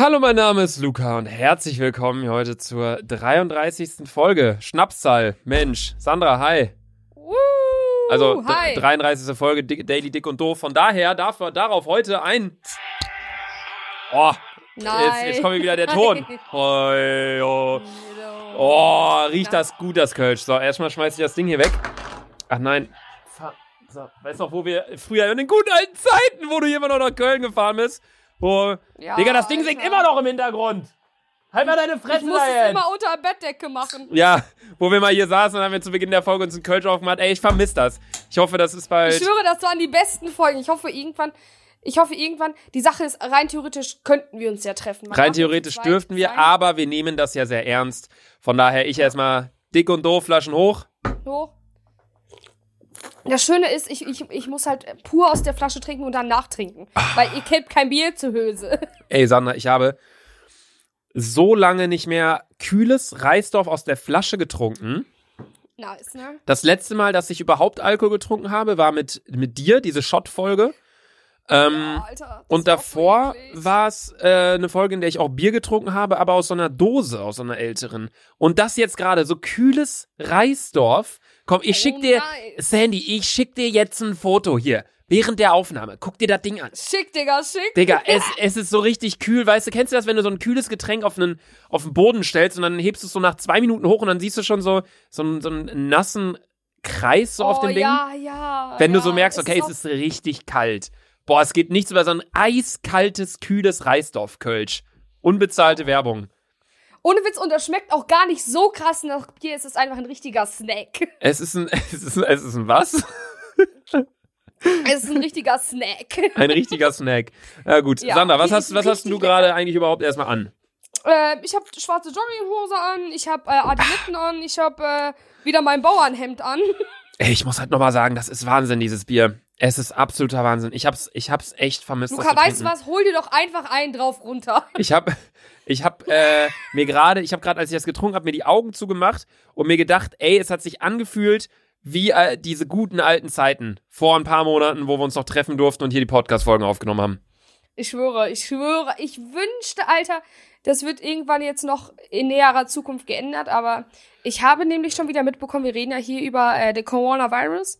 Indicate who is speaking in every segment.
Speaker 1: Hallo, mein Name ist Luca und herzlich willkommen heute zur 33. Folge. Schnapszahl. Mensch, Sandra, hi. Also
Speaker 2: hi.
Speaker 1: 33. Folge Daily Dick und Doof. Von daher darf, darauf heute ein. Oh,
Speaker 2: Nein.
Speaker 1: jetzt, jetzt kommt wieder der Ton. Hoi, oh. oh, riecht das gut, das Kölsch. So, erstmal schmeiß ich das Ding hier weg. Ach nein. So, weißt du noch, wo wir früher in den guten alten Zeiten, wo du hier immer noch nach Köln gefahren bist? Wo,
Speaker 2: Ja,
Speaker 1: Digga, das Ding singt
Speaker 2: Alter.
Speaker 1: immer noch im Hintergrund. Halt mal deine Fresse
Speaker 2: Ich muss es immer unter der Bettdecke machen.
Speaker 1: Ja, wo wir mal hier saßen und haben wir zu Beginn der Folge uns einen Kölsch aufgemacht. Ey, ich vermisse das. Ich hoffe, das ist
Speaker 2: Ich
Speaker 1: bald.
Speaker 2: schwöre, das waren die besten Folgen. Ich hoffe irgendwann, ich hoffe irgendwann, die Sache ist, rein theoretisch könnten wir uns ja treffen. Man
Speaker 1: Rein theoretisch
Speaker 2: zu zweit
Speaker 1: dürften wir, aber wir nehmen das ja sehr ernst. Von daher ich erstmal dick und doof, Flaschen hoch.
Speaker 2: So. Das Schöne ist, ich, ich, ich muss halt pur aus der Flasche trinken und dann nachtrinken. Weil ihr kennt kein Bier zur Hülse.
Speaker 1: Ey, Sandra, ich habe so lange nicht mehr kühles Reisdorf aus der Flasche getrunken.
Speaker 2: Nice, ne?
Speaker 1: Das letzte Mal, dass ich überhaupt Alkohol getrunken habe, war mit, mit dir, diese Shot-Folge. Ähm,
Speaker 2: Alter,
Speaker 1: Und davor war es äh, eine Folge, in der ich auch Bier getrunken habe, aber aus so einer Dose, aus so einer älteren. Und das jetzt gerade, so kühles Reisdorf. Komm, ich
Speaker 2: Oh,
Speaker 1: schick dir,
Speaker 2: nice.
Speaker 1: Sandy, ich schick dir jetzt ein Foto hier. Während der Aufnahme. Guck dir das Ding an.
Speaker 2: Schick, Digga, schick.
Speaker 1: Digga, es, es ist so richtig kühl, weißt du, kennst du das, wenn du so ein kühles Getränk auf einen, auf den Boden stellst und dann hebst du es so nach zwei Minuten hoch und dann siehst du schon so, so, einen, so einen nassen Kreis so auf
Speaker 2: oh,
Speaker 1: dem Ding?
Speaker 2: ja, ja.
Speaker 1: Wenn du
Speaker 2: ja.
Speaker 1: so merkst, okay, es
Speaker 2: auch-
Speaker 1: ist richtig kalt. Boah, es geht nichts über so ein eiskaltes, kühles Reisdorf-Kölsch. Unbezahlte Werbung.
Speaker 2: Ohne Witz, und das schmeckt auch gar nicht so krass nach Bier. Es ist einfach ein richtiger Snack.
Speaker 1: Es ist ein, es ist, es ist ein was?
Speaker 2: Es ist ein richtiger Snack.
Speaker 1: Ein richtiger Snack. Ja gut,
Speaker 2: Ja,
Speaker 1: Sandra, was hast, was hast du gerade eigentlich überhaupt erstmal an?
Speaker 2: äh, ich habe schwarze Jogginghose an, ich habe äh, Adiletten an, ich habe äh, wieder mein Bauernhemd an.
Speaker 1: Ey, ich muss halt nochmal sagen, das ist Wahnsinn, dieses Bier. Es ist absoluter Wahnsinn. Ich hab's, ich hab's echt vermisst.
Speaker 2: Luca, weißt du was? Hol dir doch einfach einen drauf runter.
Speaker 1: Ich hab, ich hab äh, mir gerade, ich hab gerade, als ich das getrunken hab, mir die Augen zugemacht und mir gedacht, ey, es hat sich angefühlt wie äh, diese guten alten Zeiten vor ein paar Monaten, wo wir uns noch treffen durften und hier die Podcast-Folgen aufgenommen haben.
Speaker 2: Ich schwöre, ich schwöre, ich wünschte, Alter, das wird irgendwann jetzt noch in näherer Zukunft geändert, aber ich habe nämlich schon wieder mitbekommen, wir reden ja hier über äh, den Coronavirus,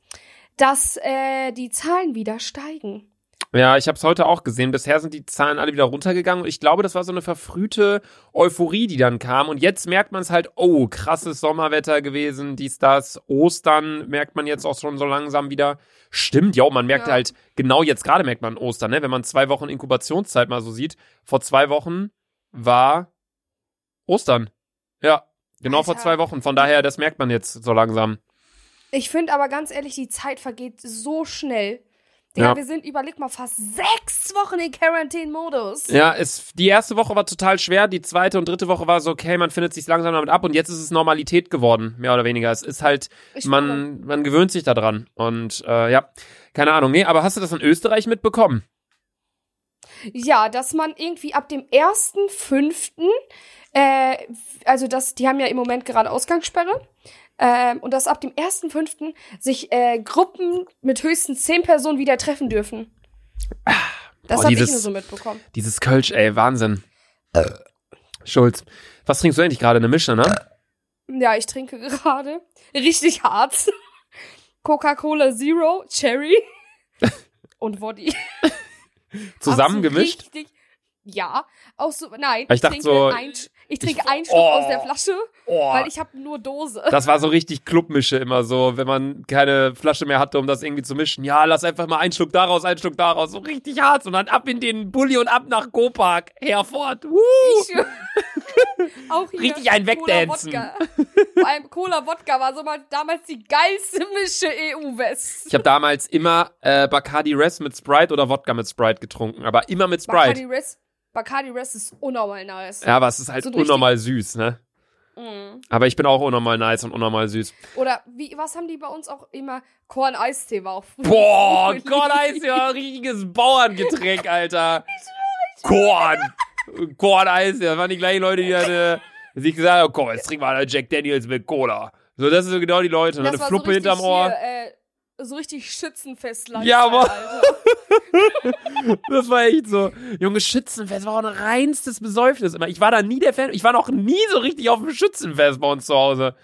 Speaker 2: dass äh, die Zahlen wieder steigen.
Speaker 1: Ja, ich habe es heute auch gesehen. Bisher sind die Zahlen alle wieder runtergegangen und ich glaube, das war so eine verfrühte Euphorie, die dann kam. Und jetzt merkt man es halt, oh, krasses Sommerwetter gewesen, dies, das. Ostern merkt man jetzt auch schon so langsam wieder. Stimmt, ja, man merkt
Speaker 2: Ja.
Speaker 1: halt, genau jetzt gerade merkt man Ostern, ne? Wenn man zwei Wochen Inkubationszeit mal so sieht. Vor zwei Wochen war Ostern. Ja, genau vor
Speaker 2: Alter.
Speaker 1: zwei Wochen. Von daher, das merkt man jetzt so langsam.
Speaker 2: Ich finde aber ganz ehrlich, die Zeit vergeht so schnell. Digga,
Speaker 1: Ja.
Speaker 2: wir sind, überleg mal, fast sechs Wochen in Quarantine-Modus.
Speaker 1: Ja, es, die erste Woche war total schwer, die zweite und dritte Woche war so, okay, man findet sich langsam damit ab und jetzt ist es Normalität geworden, mehr oder weniger. Es ist halt,
Speaker 2: Ich
Speaker 1: man, man gewöhnt sich daran und äh, ja, keine Ahnung. Nee, aber hast du das in Österreich mitbekommen?
Speaker 2: Ja, dass man irgendwie ab dem 1.5., äh, also das, die haben ja im Moment gerade Ausgangssperre, ähm, und dass ab dem 1.5. sich äh, Gruppen mit höchstens 10 Personen wieder treffen dürfen. Das habe ich nur so mitbekommen.
Speaker 1: Dieses Kölsch, ey, Wahnsinn. Schulz, was trinkst du eigentlich gerade? Eine Mische, ne?
Speaker 2: Ja, ich trinke gerade richtig hart. Coca-Cola Zero, Cherry und Woddy.
Speaker 1: Zusammengemischt?
Speaker 2: Richtig, ja, auch so, nein.
Speaker 1: Ich dachte
Speaker 2: trinke
Speaker 1: so-
Speaker 2: ein, ich trinke einen Schluck
Speaker 1: Oh.
Speaker 2: aus der Flasche,
Speaker 1: Oh,
Speaker 2: weil ich habe nur Dose.
Speaker 1: das war so richtig Clubmische immer so, wenn man keine Flasche mehr hatte, um das irgendwie zu mischen. Ja, lass einfach mal einen Schluck daraus, einen Schluck daraus, so richtig hart und dann ab in den Bulli und ab nach. Woo!
Speaker 2: Ich schwör- auch hier
Speaker 1: Richtig ein Wegdancen.
Speaker 2: Vor allem Cola Wodka war so mal damals die geilste Mische EU-West.
Speaker 1: Ich habe damals immer äh, Bacardi Res mit Sprite oder Wodka mit Sprite getrunken, aber immer mit Sprite.
Speaker 2: Bacardi Res, Bacardi Res ist unnormal nice.
Speaker 1: Ja, aber es ist halt
Speaker 2: So
Speaker 1: unnormal süß, ne?
Speaker 2: Mhm.
Speaker 1: Aber ich bin auch unnormal nice und unnormal süß.
Speaker 2: Oder wie, was haben die bei uns auch immer? Korn Eistee war auch früher.
Speaker 1: Boah,
Speaker 2: so
Speaker 1: Korn Eis ist ja ein richtiges Bauerngetränk, Alter. Korn. Korn Eis, das waren die gleichen Leute, die dann äh, sich gesagt haben, komm, jetzt trinken wir einen Jack Daniels mit Cola. So, das sind so genau die Leute. Und
Speaker 2: Das
Speaker 1: eine
Speaker 2: war
Speaker 1: Fluppe
Speaker 2: so
Speaker 1: hinterm Ohr.
Speaker 2: Hier, äh, so richtig Schützenfest
Speaker 1: Ja, aber-. Das war echt so. Junge, Schützenfest war auch ein reinstes Besäufnis immer. Ich war da nie der Fan. Ich war noch nie so richtig auf dem Schützenfest bei uns zu Hause.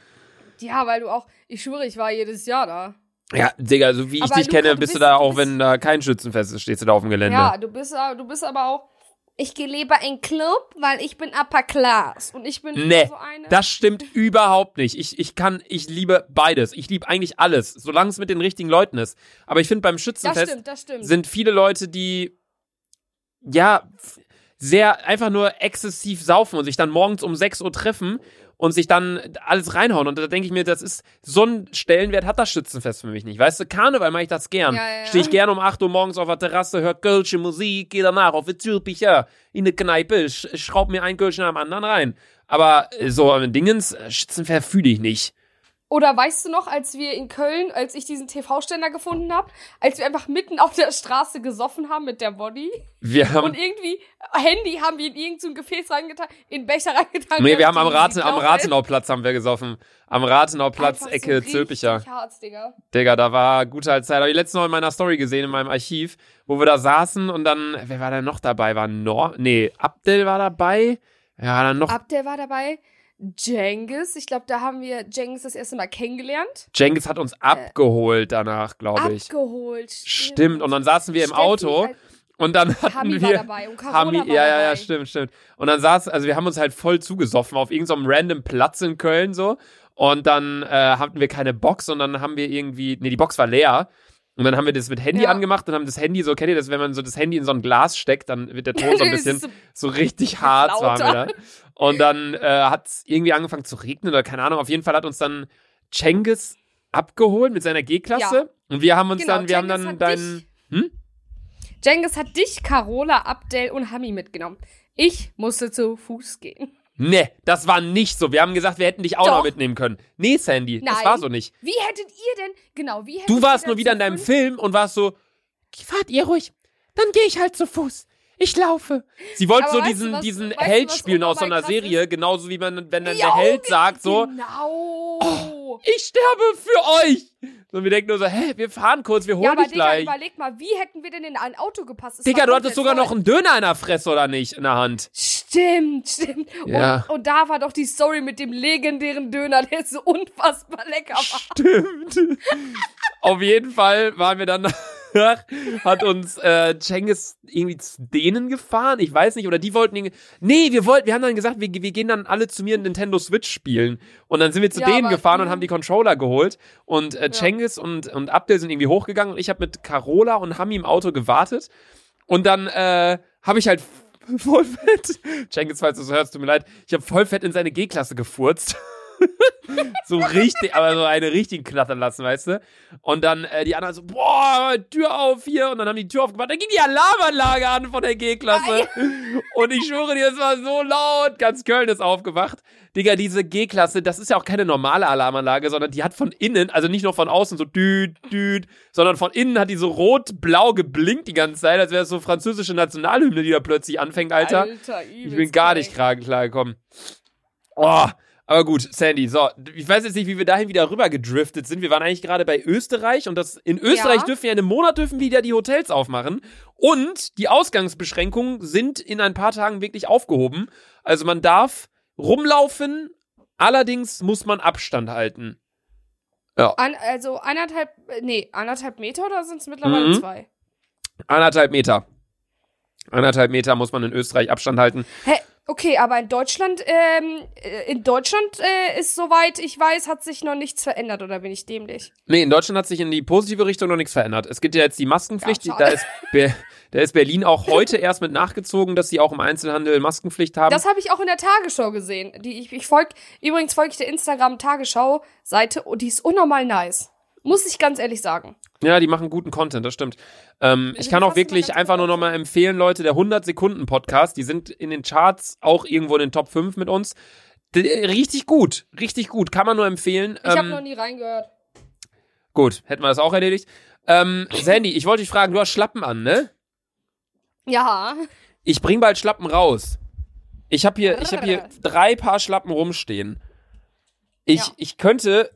Speaker 2: Ja, weil du auch, ich schwöre, ich war jedes Jahr da.
Speaker 1: Ja, Digga, so wie ich
Speaker 2: Aber
Speaker 1: dich
Speaker 2: Luca,
Speaker 1: kenne,
Speaker 2: du
Speaker 1: bist du
Speaker 2: bist-
Speaker 1: da
Speaker 2: du
Speaker 1: auch,
Speaker 2: bist-
Speaker 1: wenn da kein Schützenfest ist, stehst du da auf dem Gelände.
Speaker 2: Ja, du bist, du bist aber auch, ich gehe lieber in Club, weil ich bin Upper Class. Und ich bin
Speaker 1: Nee,
Speaker 2: so eine.
Speaker 1: Das stimmt überhaupt nicht. Ich, ich kann, ich liebe beides. Ich liebe eigentlich alles, solange es mit den richtigen Leuten ist. Aber ich finde beim
Speaker 2: das
Speaker 1: Schützenfest
Speaker 2: stimmt, das stimmt.
Speaker 1: sind viele Leute, die ja sehr einfach nur exzessiv saufen und sich dann morgens um 6 Uhr treffen und sich dann alles reinhauen. Und da denke ich mir, das ist so ein Stellenwert hat das Schützenfest für mich nicht. Weißt du, Karneval mache ich das gern.
Speaker 2: Ja, ja, ja.
Speaker 1: Stehe ich gern um 8 Uhr morgens auf der Terrasse, hört Kölsche Musik, gehe danach auf die Zülpicher in eine Kneipe, sch schraub mir ein Kölsch nach dem anderen rein. Aber äh, so ein Dingens, äh, Schützenfest fühle ich nicht.
Speaker 2: Oder weißt du noch, als wir in Köln, als ich diesen TV-Ständer gefunden habe, als wir einfach mitten auf der Straße gesoffen haben mit der Body
Speaker 1: Wir haben,
Speaker 2: und irgendwie Handy haben wir in irgendein so ein Gefäß reingetan, in Becher reingetan.
Speaker 1: nee, wir haben am, Raten, am. Rathenauplatz haben wir gesoffen. Am Rathenauplatz,
Speaker 2: Einfach
Speaker 1: Ecke
Speaker 2: so
Speaker 1: Zülpicher.
Speaker 2: hart, Digga.
Speaker 1: Digga, da war gute alte Zeit. Habe ich letztens noch in meiner Story gesehen, in meinem Archiv, wo wir da saßen und dann, wer war da noch dabei? War Nor, nee, Abdel war dabei. Ja, dann noch
Speaker 2: Abdel war dabei. Jengis, ich glaube, da haben wir Jengis das erste Mal kennengelernt.
Speaker 1: Jengis hat uns abgeholt danach, glaube ich.
Speaker 2: Abgeholt.
Speaker 1: Stimmt, und dann saßen wir im
Speaker 2: Steffi,
Speaker 1: Auto
Speaker 2: äh,
Speaker 1: und dann hatten
Speaker 2: Hami war
Speaker 1: wir.
Speaker 2: dabei und Carola
Speaker 1: Hami,
Speaker 2: war
Speaker 1: ja, ja, ja, stimmt, stimmt. Und dann saß, also wir haben uns halt voll zugesoffen auf irgendeinem random Platz in Köln so. Und dann äh, hatten wir keine Box und dann haben wir irgendwie, nee, die Box war leer. Und dann haben wir das mit Handy
Speaker 2: Ja.
Speaker 1: angemacht und haben das Handy, so kennt ihr das, wenn man so das Handy in so ein Glas steckt, dann wird der Ton so ein bisschen
Speaker 2: so-
Speaker 1: so richtig hart waren wir da. Und dann äh, hat es irgendwie angefangen zu regnen oder keine Ahnung. Auf jeden Fall hat uns dann Cengiz abgeholt mit seiner G-Klasse.
Speaker 2: Ja.
Speaker 1: Und wir haben uns
Speaker 2: Genau,
Speaker 1: dann, wir haben
Speaker 2: Cengiz
Speaker 1: dann
Speaker 2: hat
Speaker 1: deinen. Hm?
Speaker 2: Jengis hat dich, Carola, Abdel und Hami mitgenommen. Ich musste zu Fuß gehen.
Speaker 1: Nee, das war nicht so. Wir haben gesagt, wir hätten dich auch
Speaker 2: Doch.
Speaker 1: noch mitnehmen können. Nee, Sandy, das
Speaker 2: Nein.
Speaker 1: war so nicht.
Speaker 2: Wie hättet ihr denn, genau, wie hättet
Speaker 1: Du warst
Speaker 2: ihr
Speaker 1: nur wieder in deinem Film und warst so, fahrt ihr ruhig, dann gehe ich halt zu Fuß. Ich laufe. Sie wollte so diesen,
Speaker 2: was-
Speaker 1: diesen Held spielen aus so einer Serie, genauso wie man, wenn dann
Speaker 2: Ja,
Speaker 1: der Held sagt so,
Speaker 2: Genau.
Speaker 1: ich sterbe für euch. Und wir denken nur so, hä, wir fahren kurz, wir holen
Speaker 2: ja, aber
Speaker 1: dich
Speaker 2: Digga,
Speaker 1: gleich.
Speaker 2: überleg mal, wie hätten wir denn in ein Auto gepasst? Es
Speaker 1: Digga, du hattest sogar
Speaker 2: voll.
Speaker 1: noch einen Döner in der Fresse, oder nicht, in der Hand.
Speaker 2: Stimmt, stimmt.
Speaker 1: Ja.
Speaker 2: Und, und da war doch die Story mit dem legendären Döner, der so unfassbar lecker war.
Speaker 1: Stimmt. Auf jeden Fall waren wir dann hat uns äh, Cengiz irgendwie zu denen gefahren, ich weiß nicht, oder die wollten irgendwie, nee, wir wollten, wir haben dann gesagt, wir, wir gehen dann alle zu mir in Nintendo Switch spielen und dann sind wir zu
Speaker 2: Ja,
Speaker 1: denen gefahren und
Speaker 2: mhm.
Speaker 1: haben die Controller geholt und äh, Cengiz und, und Abdel sind irgendwie hochgegangen und ich habe mit Carola und Hami im Auto gewartet und dann äh, habe ich halt voll fett, Cengiz, falls du es hörst, tut mir leid, ich habe voll fett in seine G-Klasse gefurzt. So richtig, aber so eine richtig knattern lassen, weißt du? Und dann äh, die anderen so, boah, Tür auf hier. Und dann haben die Tür aufgemacht. Dann ging die Alarmanlage an von der G-Klasse. Und ich schwöre dir, es war so laut. Ganz Köln ist aufgewacht. Digga, diese G-Klasse, das ist ja auch keine normale Alarmanlage, sondern die hat von innen, also nicht nur von außen so düt, düt, sondern von innen hat die so rot-blau geblinkt die ganze Zeit, als wäre es so französische Nationalhymne, die da plötzlich anfängt, Alter. Ich bin gar nicht klar klargekommen. Oh, aber gut, Sandy, so, ich weiß jetzt nicht, wie wir dahin wieder rüber gedriftet sind. Wir waren eigentlich gerade bei Österreich und das in Österreich
Speaker 2: Ja.
Speaker 1: dürfen wir in einem Monat dürfen wieder die Hotels aufmachen und die Ausgangsbeschränkungen sind in ein paar Tagen wirklich aufgehoben. Also man darf rumlaufen, allerdings muss man Abstand halten.
Speaker 2: An, also anderthalb, äh, nee, anderthalb Meter oder sind es mittlerweile
Speaker 1: Mhm.
Speaker 2: zwei?
Speaker 1: Anderthalb Meter. Anderthalb Meter muss man in Österreich Abstand halten.
Speaker 2: Hä? Okay, aber in Deutschland, ähm, äh, in Deutschland äh, ist soweit ich weiß, hat sich noch nichts verändert oder bin ich dämlich?
Speaker 1: Nee, in Deutschland hat sich in die positive Richtung noch nichts verändert. Es gibt ja jetzt die Maskenpflicht.
Speaker 2: Ja,
Speaker 1: da, ist Be da ist Berlin auch heute erst mit nachgezogen, dass sie auch im Einzelhandel Maskenpflicht haben.
Speaker 2: Das habe ich auch in der Tagesschau gesehen. Die, ich, ich folg, übrigens folge ich der Instagram-Tagesschau-Seite und die ist unnormal nice. Muss ich ganz ehrlich sagen.
Speaker 1: ja, die machen guten Content, das stimmt. Ähm, ich
Speaker 2: die
Speaker 1: kann auch wirklich einfach nur noch
Speaker 2: auf.
Speaker 1: mal empfehlen, Leute, der 100-Sekunden-Podcast, die sind in den Charts auch irgendwo in den Top 5 mit uns. D richtig gut, richtig gut, kann man nur empfehlen.
Speaker 2: Ich habe
Speaker 1: Ähm,
Speaker 2: noch nie reingehört.
Speaker 1: gut, hätten wir das auch erledigt. Ähm, Sandy, ich wollte dich fragen, du hast Schlappen an, ne?
Speaker 2: Ja.
Speaker 1: Ich bring bald Schlappen raus. Ich habe hier, ich habe hier drei Paar Schlappen rumstehen. Ich,
Speaker 2: Ja.
Speaker 1: ich könnte.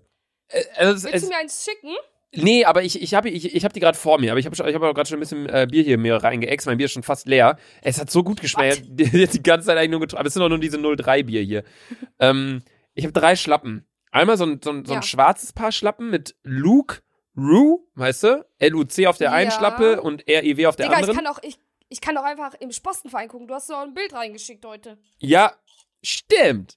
Speaker 1: Äh, also
Speaker 2: Willst du mir eins schicken?
Speaker 1: Nee, aber ich, ich habe ich, ich hab die gerade vor mir, aber ich habe ich hab auch gerade schon ein bisschen äh, Bier hier mir reingeext. Mein Bier ist schon fast leer. Es hat so gut geschmeckt. Die, die ganze Zeit eigentlich nur getrunken. Aber es sind auch nur diese 03 Bier hier. ähm, ich habe drei Schlappen. Einmal so ein, so ein, so ein
Speaker 2: Ja.
Speaker 1: schwarzes Paar Schlappen mit Luke, Rue, weißt du? L-U-C auf der einen
Speaker 2: Ja.
Speaker 1: Schlappe und R-I-W auf der
Speaker 2: Digga, ich
Speaker 1: anderen.
Speaker 2: kann auch, ich, ich kann auch einfach im Spostenverein gucken. Du hast doch ein Bild reingeschickt heute.
Speaker 1: Ja, stimmt.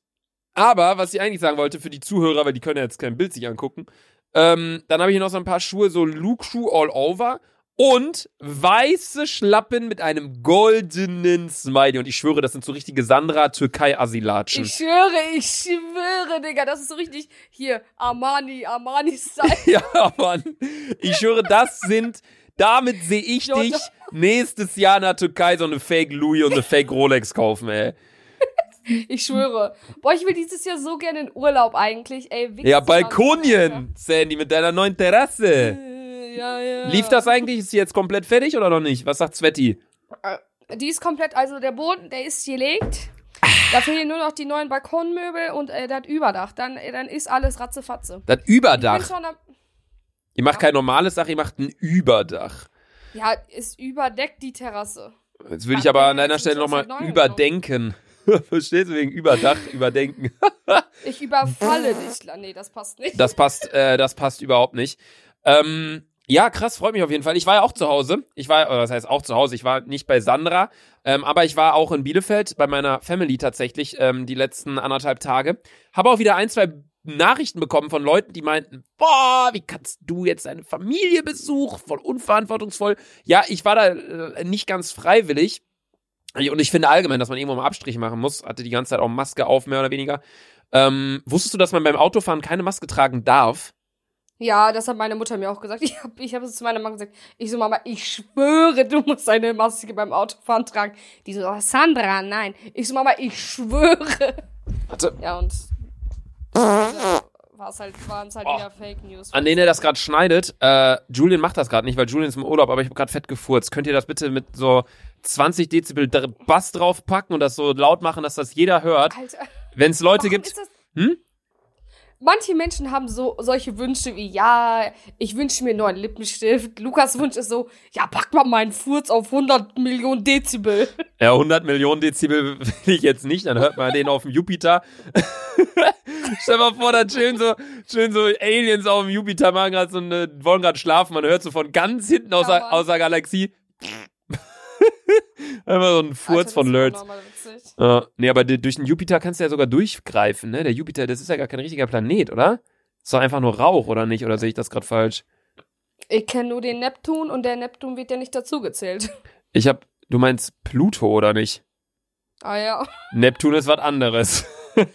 Speaker 1: Aber was ich eigentlich sagen wollte für die Zuhörer, weil die können ja jetzt kein Bild sich angucken, ähm, dann habe ich hier noch so ein paar Schuhe, so Luke Schuh all over und weiße Schlappen mit einem goldenen Smiley. Und ich schwöre, das sind so richtige Sandra Türkei Asilatschen.
Speaker 2: Ich schwöre, ich schwöre, Digga, das ist so richtig hier Armani, Armani-Style.
Speaker 1: Ja, Mann. Ich schwöre, das sind, damit sehe ich dich nächstes Jahr in der Türkei so eine Fake Louis und eine Fake Rolex kaufen, ey.
Speaker 2: Ich schwöre. Boah, ich will dieses Jahr so gerne in Urlaub eigentlich. Ey,
Speaker 1: Ja. Balkonien, Sandy, mit deiner neuen Terrasse.
Speaker 2: Äh, Ja, ja.
Speaker 1: Lief das eigentlich? Ist sie jetzt komplett fertig oder noch nicht? Was sagt Zwetti?
Speaker 2: Die ist komplett, also der Boden, der ist gelegt. Da fehlen nur noch die neuen Balkonmöbel und äh, das Überdach. Dann, äh, dann ist alles ratzefatze.
Speaker 1: Das Überdach.
Speaker 2: am,
Speaker 1: Ihr macht kein normales Dach, ihr macht ein Überdach.
Speaker 2: ja, es überdeckt die Terrasse.
Speaker 1: Jetzt würde ich aber
Speaker 2: ja,
Speaker 1: an deiner Stelle nochmal überdenken. Verstehst du wegen Überdach, überdenken?
Speaker 2: Ich überfalle dich. Nee, das passt nicht.
Speaker 1: Das passt, äh, das passt überhaupt nicht. Ähm, ja, krass, freut mich auf jeden Fall. Ich war ja auch zu Hause. Ich war, oder das heißt auch zu Hause. Ich war nicht bei Sandra, ähm, aber ich war auch in Bielefeld bei meiner Family tatsächlich ähm, die letzten anderthalb Tage. Habe auch wieder ein, zwei Nachrichten bekommen von Leuten, die meinten, boah, wie kannst du jetzt deine Familie besuchen? Voll unverantwortungsvoll. Ja, ich war da äh, nicht ganz freiwillig. Und ich finde allgemein, dass man irgendwo mal Abstriche machen muss. Hatte die ganze Zeit auch Maske auf, mehr oder weniger. Ähm, wusstest du, dass man beim Autofahren keine Maske tragen darf?
Speaker 2: Ja, das hat meine Mutter mir auch gesagt. Ich habe ich hab es zu meiner Mama gesagt. Ich so, Mama, ich schwöre, du musst eine Maske beim Autofahren tragen. Die so, oh, Sandra, nein. Ich so, Mama, ich schwöre.
Speaker 1: Warte.
Speaker 2: Ja, und war es halt, waren es halt
Speaker 1: Oh.
Speaker 2: wieder Fake News.
Speaker 1: An den er das gerade schneidet, äh, Julian macht das gerade nicht, weil Julian ist im Urlaub, aber ich habe gerade fett gefurzt. Könnt ihr das bitte mit so 20 Dezibel Bass draufpacken und das so laut machen, dass das jeder hört? Wenn es Leute
Speaker 2: Warum
Speaker 1: gibt. Hm?
Speaker 2: Manche Menschen haben so solche Wünsche wie, ja, ich wünsche mir einen neuen Lippenstift. Lukas Wunsch ist so, ja, pack mal meinen Furz auf 100 Millionen Dezibel.
Speaker 1: Ja, 100 Millionen Dezibel will ich jetzt nicht, dann hört man den auf dem Jupiter. Stell mal vor, da chillen so, chillen so Aliens auf dem Jupiter, machen grad so eine, wollen gerade schlafen, man hört so von ganz hinten aus,
Speaker 2: Ja,
Speaker 1: der, aus der Galaxie. Einfach so ein Furz von
Speaker 2: witzig.
Speaker 1: Äh, nee, aber durch den Jupiter kannst du ja sogar durchgreifen, ne? Der Jupiter, das ist ja gar kein richtiger Planet, oder? Ist doch einfach nur Rauch, oder nicht? Oder sehe ich das gerade falsch?
Speaker 2: Ich kenne nur den Neptun und der Neptun wird ja nicht dazugezählt.
Speaker 1: Ich hab, du meinst Pluto, oder nicht?
Speaker 2: Ah ja.
Speaker 1: Neptun ist was anderes.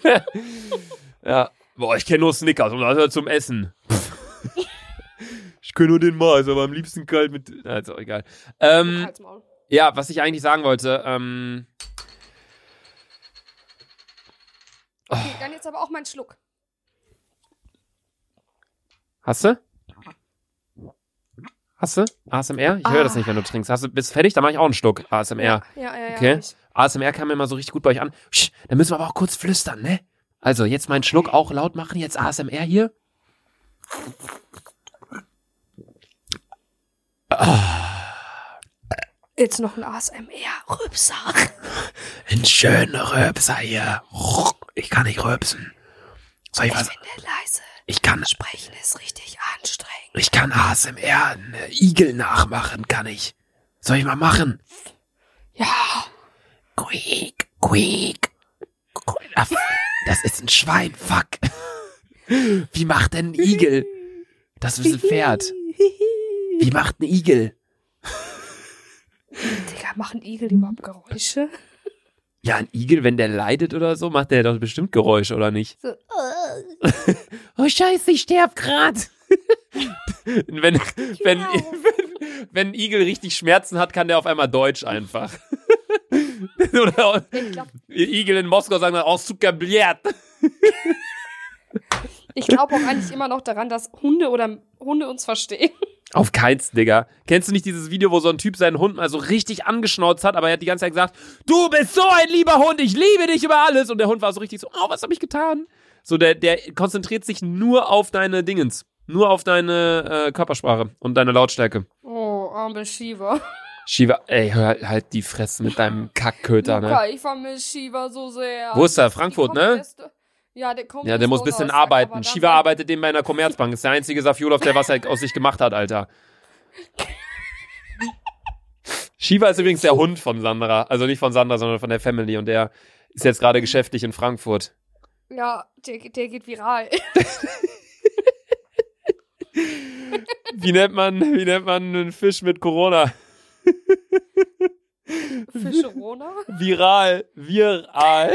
Speaker 1: ja. Boah, ich kenne nur Snickers und das ist ja zum Essen. ich kenne nur den Mars, aber am liebsten kalt mit. Na, ist auch egal. Ähm,
Speaker 2: Halt's Maul.
Speaker 1: Ja, was ich eigentlich sagen wollte, ähm,
Speaker 2: Okay, dann jetzt aber auch mein Schluck.
Speaker 1: Hast du? Hast du? ASMR? Ich höre das nicht, wenn du trinkst. Hast du, bist fertig? Dann mache ich auch einen Schluck ASMR.
Speaker 2: Ja, ja, ja.
Speaker 1: Okay.
Speaker 2: ich.
Speaker 1: ASMR kam immer so richtig gut bei euch an. Sch, dann müssen wir aber auch kurz flüstern, ne? Also, jetzt meinen Schluck auch laut machen. Jetzt ASMR hier.
Speaker 2: Jetzt noch ein ASMR-Rübser.
Speaker 1: Ein schöner Röpser hier. Ich kann nicht röpsen. Soll ich was?
Speaker 2: bin leise.
Speaker 1: Ich kann,
Speaker 2: Sprechen ist richtig anstrengend.
Speaker 1: ich kann ASMR, einen Igel nachmachen, kann ich. Soll ich mal machen?
Speaker 2: Ja.
Speaker 1: Quiek, quiek. Das, das ist ein Schwein, fuck. Wie macht denn ein Igel? Das ist ein Pferd. Wie macht ein Igel?
Speaker 2: Machen Igel überhaupt Geräusche?
Speaker 1: Ja, ein Igel, wenn der leidet oder so, macht der doch bestimmt Geräusche, oder nicht?
Speaker 2: So,
Speaker 1: Oh Scheiße, ich sterb grad. wenn, wenn, wenn, wenn ein Igel richtig Schmerzen hat, kann der auf einmal Deutsch einfach. oder
Speaker 2: ich glaube
Speaker 1: Igel in Moskau sagen dann, oh, suka bliat.
Speaker 2: ich glaub auch eigentlich immer noch daran, dass Hunde oder Hunde uns verstehen.
Speaker 1: Auf keins, Digga. Kennst du nicht dieses Video, wo so ein Typ seinen Hund mal so richtig angeschnauzt hat, aber er hat die ganze Zeit gesagt, du bist so ein lieber Hund, ich liebe dich über alles. Und der Hund war so richtig so, oh, was hab ich getan? So, der, der konzentriert sich nur auf deine Dingens. Nur auf deine äh, Körpersprache und deine Lautstärke.
Speaker 2: Oh, arme Shiva.
Speaker 1: Shiva, ey, hör halt- die Fresse mit deinem Kackköter, ne?
Speaker 2: Luca, ich vermisse Shiva so sehr.
Speaker 1: Wo ist er? Frankfurt, ne?
Speaker 2: erst- Ja, der kommt
Speaker 1: Ja, der muss ein bisschen arbeiten. Shiva arbeitet eben bei einer Commerzbank. Ist der einzige Safiolov, der was er aus sich gemacht hat, Alter. Shiva ist übrigens der Hund von Sandra. Also nicht von Sandra, sondern von der Family. Und der ist jetzt gerade geschäftlich in Frankfurt.
Speaker 2: Ja, der, der geht viral.
Speaker 1: Wie nennt man, wie nennt man einen Fisch mit Corona?
Speaker 2: Fischerona?
Speaker 1: Viral. Viral.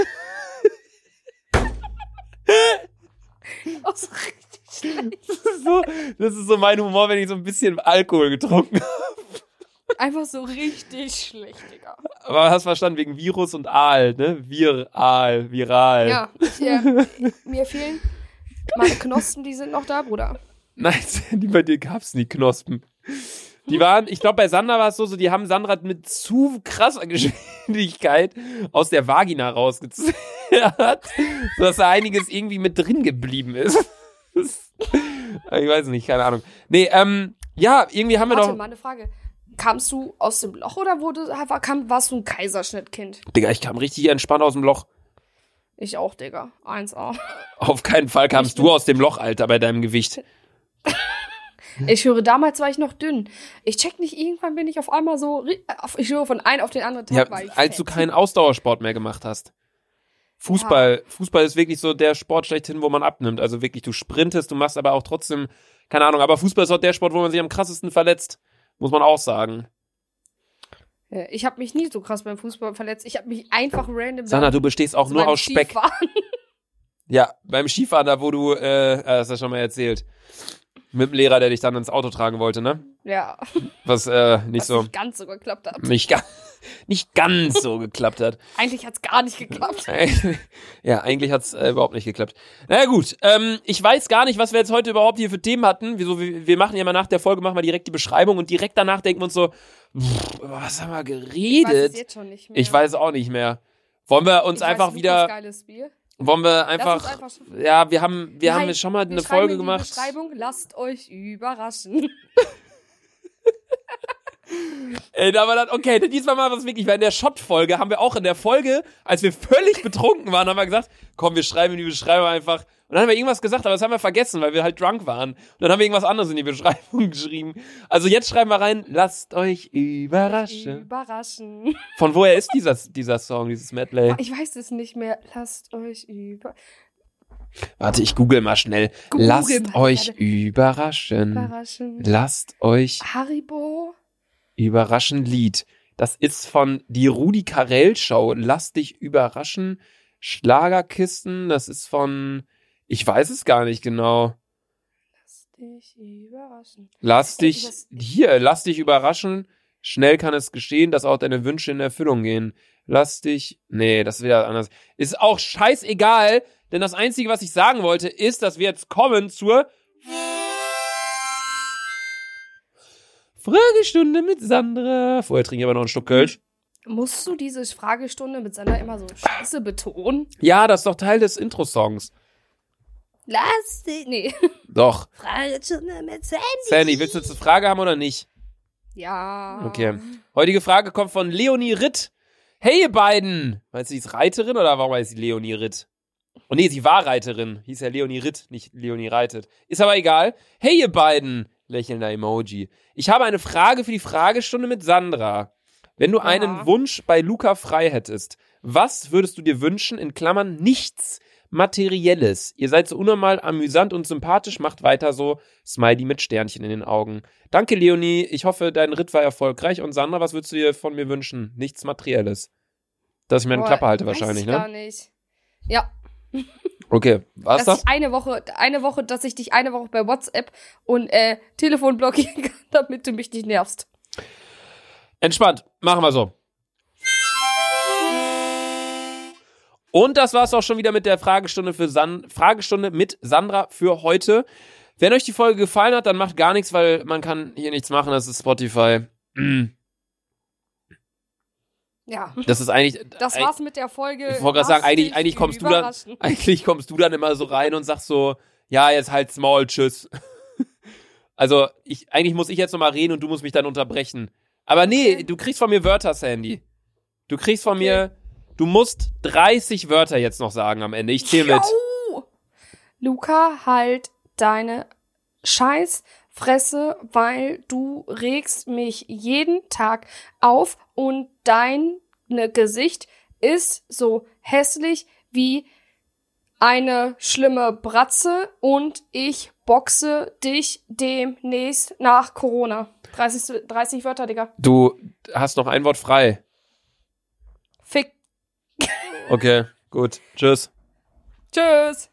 Speaker 2: Oh, so richtig schlecht.
Speaker 1: Das ist so, das ist so mein Humor, wenn ich so ein bisschen Alkohol getrunken habe.
Speaker 2: Einfach so richtig schlecht, Digga.
Speaker 1: Aber hast verstanden, wegen Virus und Aal, ne? Viral, viral.
Speaker 2: Ja, ich, äh, mir fehlen meine Knospen, die sind noch da, Bruder.
Speaker 1: Nein, die bei dir gab's nie Knospen. Die waren, ich glaube, bei Sandra war es so, so, die haben Sandra mit zu krasser Geschwindigkeit aus der Vagina rausgezerrt, sodass da einiges irgendwie mit drin geblieben ist. Ich weiß nicht, keine Ahnung. Nee, ähm, ja, irgendwie haben wir
Speaker 2: Warte,
Speaker 1: noch.
Speaker 2: mal eine Frage. Kamst du aus dem Loch oder wurde, kam, warst du ein Kaiserschnittkind?
Speaker 1: Digga, ich kam richtig entspannt aus dem Loch.
Speaker 2: Ich auch, Digga. 1A.
Speaker 1: Auf keinen Fall kamst du aus dem Loch, Alter, bei deinem Gewicht.
Speaker 2: Ich höre, damals war ich noch dünn. Ich check nicht, irgendwann bin ich auf einmal so, ich höre von einem auf den anderen Tag
Speaker 1: Ja,
Speaker 2: war ich
Speaker 1: als du
Speaker 2: fett.
Speaker 1: keinen Ausdauersport mehr gemacht hast. Fußball, Fußball ist wirklich so der Sport schlechthin, wo man abnimmt. Also wirklich, du sprintest, du machst aber auch trotzdem, keine Ahnung, aber Fußball ist auch der Sport, wo man sich am krassesten verletzt. Muss man auch sagen.
Speaker 2: Äh, Ich habe mich nie so krass beim Fußball verletzt. Ich habe mich einfach random
Speaker 1: Sana, du bestehst auch nur aus Speck.
Speaker 2: Skifahren-
Speaker 1: Ja, beim Skifahren, da wo du, äh, äh, hast du ja schon mal erzählt. Mit dem Lehrer, der dich dann ins Auto tragen wollte, ne?
Speaker 2: Ja,
Speaker 1: Was äh, nicht
Speaker 2: was
Speaker 1: so,
Speaker 2: nicht ganz so geklappt hat.
Speaker 1: nicht, ga nicht ganz so geklappt hat.
Speaker 2: Eigentlich hat's gar nicht geklappt.
Speaker 1: ja, eigentlich hat's äh, überhaupt nicht geklappt. Na gut, ähm, ich weiß gar nicht, was wir jetzt heute überhaupt hier für Themen hatten. Wieso, wir, wir machen ja mal nach der Folge, machen wir direkt die Beschreibung und direkt danach denken wir uns so, pff, über was haben wir
Speaker 2: Ich weiß es
Speaker 1: geredet?
Speaker 2: jetzt schon nicht mehr.
Speaker 1: Ich weiß auch nicht mehr. Wollen wir uns
Speaker 2: Ich weiß,
Speaker 1: einfach
Speaker 2: Lukas
Speaker 1: wieder,
Speaker 2: Geiles Bier.
Speaker 1: wollen wir einfach,
Speaker 2: einfach
Speaker 1: ja, wir haben, wir haben
Speaker 2: Nein,
Speaker 1: jetzt schon mal eine Folge gemacht.
Speaker 2: Beschreibung, lasst euch überraschen.
Speaker 1: Ey, aber dann, okay, diesmal mal was wirklich, weil in der Shot-Folge haben wir auch in der Folge, als wir völlig betrunken waren, haben wir gesagt, komm, wir schreiben in die Beschreibung einfach. Und dann haben wir irgendwas gesagt, aber das haben wir vergessen, weil wir halt drunk waren. Und dann haben wir irgendwas anderes in die Beschreibung geschrieben. Also jetzt schreiben wir rein, lasst euch überraschen.
Speaker 2: Überraschen.
Speaker 1: Von woher ist dieser, dieser Song, dieses Medley?
Speaker 2: Ich weiß es nicht mehr. Lasst euch über
Speaker 1: Warte, ich google mal schnell.
Speaker 2: Google
Speaker 1: lasst
Speaker 2: mal,
Speaker 1: euch überraschen.
Speaker 2: überraschen.
Speaker 1: Lasst euch
Speaker 2: Haribo.
Speaker 1: Überraschen Lied. Das ist von die Rudi Carell Show. Lass dich überraschen. Schlagerkisten. Das ist von, ich weiß es gar nicht genau.
Speaker 2: Lass dich überraschen.
Speaker 1: Lass dich, hier, lass dich überraschen. Schnell kann es geschehen, dass auch deine Wünsche in Erfüllung gehen. Lass dich, nee, das ist wieder anders. Ist auch scheißegal, denn das Einzige, was ich sagen wollte, ist, dass wir jetzt kommen zur Fragestunde mit Sandra. Vorher trinke ich aber noch einen Schluck Kölsch.
Speaker 2: Musst du diese Fragestunde mit Sandra immer so scheiße betonen?
Speaker 1: Ja, das ist doch Teil des Intro-Songs.
Speaker 2: Lass dich. Nee.
Speaker 1: Doch.
Speaker 2: Fragestunde mit Sandy.
Speaker 1: Sandy, willst du jetzt eine Frage haben oder nicht?
Speaker 2: Ja.
Speaker 1: Okay. Heutige Frage kommt von Leonie Ritt. Hey, ihr beiden! Meinst du, sie ist Reiterin oder warum heißt sie Leonie Ritt? Oh nee, sie war Reiterin. Hieß ja Leonie Ritt, nicht Leonie reitet. Ist aber egal. Hey, ihr beiden! Lächelnder Emoji. Ich habe eine Frage für die Fragestunde mit Sandra. Wenn du einen
Speaker 2: Ja.
Speaker 1: Wunsch bei Luca frei hättest, was würdest du dir wünschen? In Klammern nichts Materielles. Ihr seid so unnormal amüsant und sympathisch. Macht weiter so. Smiley mit Sternchen in den Augen. Danke, Leonie. Ich hoffe, dein Ritt war erfolgreich. Und Sandra, was würdest du dir von mir wünschen? Nichts Materielles. Dass ich meine
Speaker 2: Boah,
Speaker 1: Klappe halte wahrscheinlich,
Speaker 2: ich Gar
Speaker 1: ne?
Speaker 2: nicht. Ja,
Speaker 1: Okay. Was
Speaker 2: dass
Speaker 1: das?
Speaker 2: ich eine Woche, eine Woche, dass ich dich eine Woche bei WhatsApp und äh, Telefon blockieren kann, damit du mich nicht nervst.
Speaker 1: Entspannt. Machen wir so. Und das war's auch schon wieder mit der Fragestunde für San Fragestunde mit Sandra für heute. Wenn euch die Folge gefallen hat, dann macht gar nichts, weil man kann hier nichts machen. Das ist Spotify. Mm.
Speaker 2: Ja,
Speaker 1: Das ist eigentlich.
Speaker 2: das war's mit der Folge.
Speaker 1: Ich wollte gerade sagen, eigentlich, eigentlich kommst du dann, eigentlich kommst du dann immer so rein und sagst so, ja, jetzt halt's Maul, tschüss. Also, ich, eigentlich muss ich jetzt nochmal reden und du musst mich dann unterbrechen. Aber nee,
Speaker 2: Okay.
Speaker 1: du kriegst von mir Wörter, Sandy. Du kriegst von mir, du musst 30 Wörter jetzt noch sagen am Ende. Ich zähle mit.
Speaker 2: Luca, halt deine scheiß Fresse, weil du regst mich jeden Tag auf und dein ne Gesicht ist so hässlich wie eine schlimme Bratze und ich boxe dich demnächst nach Corona. 30, 30 Wörter, Digga.
Speaker 1: Du hast noch ein Wort frei.
Speaker 2: Fick.
Speaker 1: Okay, gut. Tschüss.
Speaker 2: Tschüss.